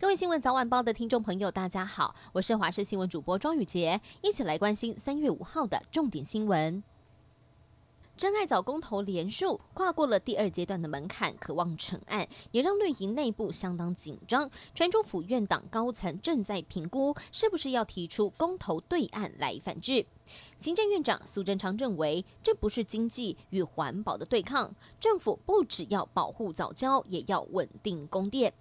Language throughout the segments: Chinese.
各位新闻早晚报的听众朋友，大家好，我是华视新闻主播庄宇洁，一起来关心三月五号的重点新闻。真爱早公投连数跨过了第二阶段的门槛，渴望成案，也让绿营内部相当紧张。传出府院党高层正在评估，是不是要提出公投对案来反制。行政院长苏贞昌认为，这不是经济与环保的对抗，政府不只要保护藻礁，也要稳定供电。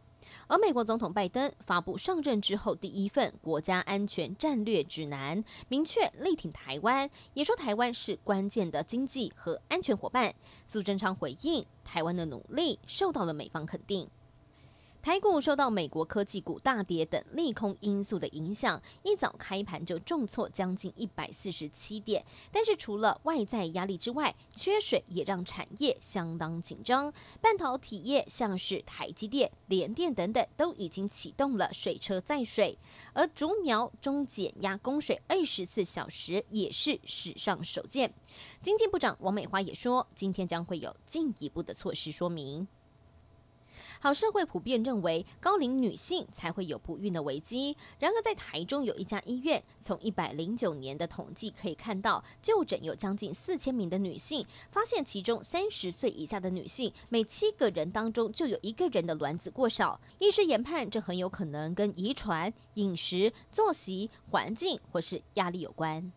而美国总统拜登发布上任之后第一份国家安全战略指南，明确力挺台湾，也说台湾是关键的经济和安全伙伴。苏贞昌回应，台湾的努力受到了美方肯定。台股受到美国科技股大跌等利空因素的影响，一早开盘就重挫将近一百四十七点。但是除了外在压力之外，缺水也让产业相当紧张。半导体业像是台积电、联电等等都已经启动了水车载水，而竹苗中减压供水二十四小时也是史上首见。经济部长王美花也说，今天将会有进一步的措施说明。好，社会普遍认为高龄女性才会有不孕的危机。然而，在台中有一家医院，从一百零九年的统计可以看到，就诊有将近四千名的女性，发现其中三十岁以下的女性，每七个人当中就有一个人的卵子过少。医师研判，这很有可能跟遗传、饮食、作息、环境或是压力有关。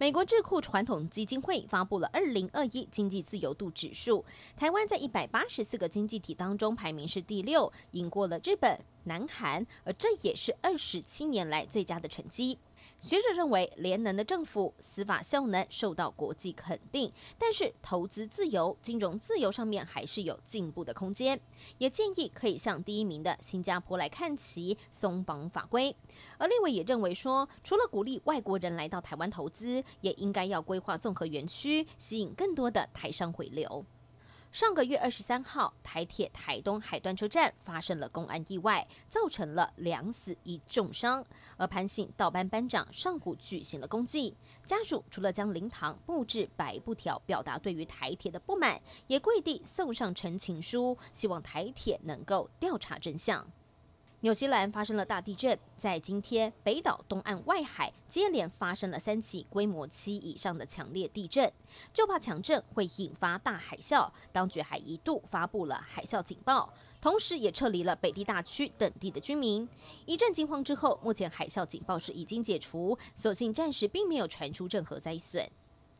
美国智库传统基金会发布了二零二一经济自由度指数，台湾在一百八十四个经济体当中排名是第六，赢过了日本、南韩，而这也是二十七年来最佳的成绩。学者认为，联能的政府司法效能受到国际肯定，但是投资自由、金融自由上面还是有进步的空间。也建议可以向第一名的新加坡来看齐，松绑法规。而立委也认为说，除了鼓励外国人来到台湾投资，也应该要规划综合园区，吸引更多的台商回流。上个月二十三号，台铁台东海端车站发生了公安意外，造成了两死一重伤。而潘姓盗班班长上古举行了公祭，家属除了将灵堂布置白布条，表达对于台铁的不满，也跪地送上陈情书，希望台铁能够调查真相。纽西兰发生了大地震，在今天北岛东岸外海接连发生了三起规模七以上的强烈地震，就怕强震会引发大海啸，当局还一度发布了海啸警报，同时也撤离了北地大区等地的居民。一阵惊慌之后，目前海啸警报是已经解除，所幸暂时并没有传出任何灾损。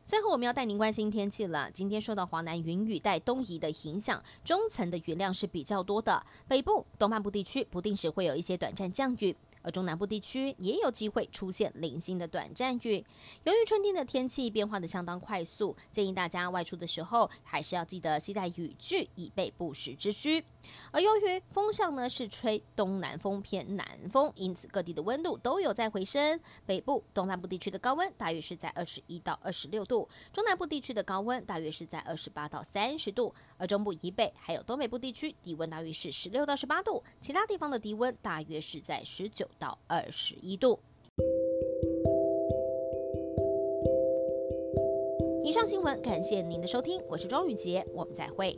最后，我们要带您关心天气了。今天受到华南云雨带东移的影响，中层的雨量是比较多的。北部、东半部地区不定时会有一些短暂降雨。而中南部地区也有机会出现零星的短暂雨。由于春天的天气变化的相当快速，建议大家外出的时候还是要记得携带雨具，以备不时之需。而由于风向呢是吹东南风偏南风，因此各地的温度都有在回升。北部、东半部地区的高温大约是在二十一到二十六度，中南部地区的高温大约是在二十八到三十度，而中部以北还有东北部地区低温大约是十六到十八度，其他地方的低温大约是在十九。到二十一度。以上新闻，感谢您的收听，我是庄宇洁，我们再会。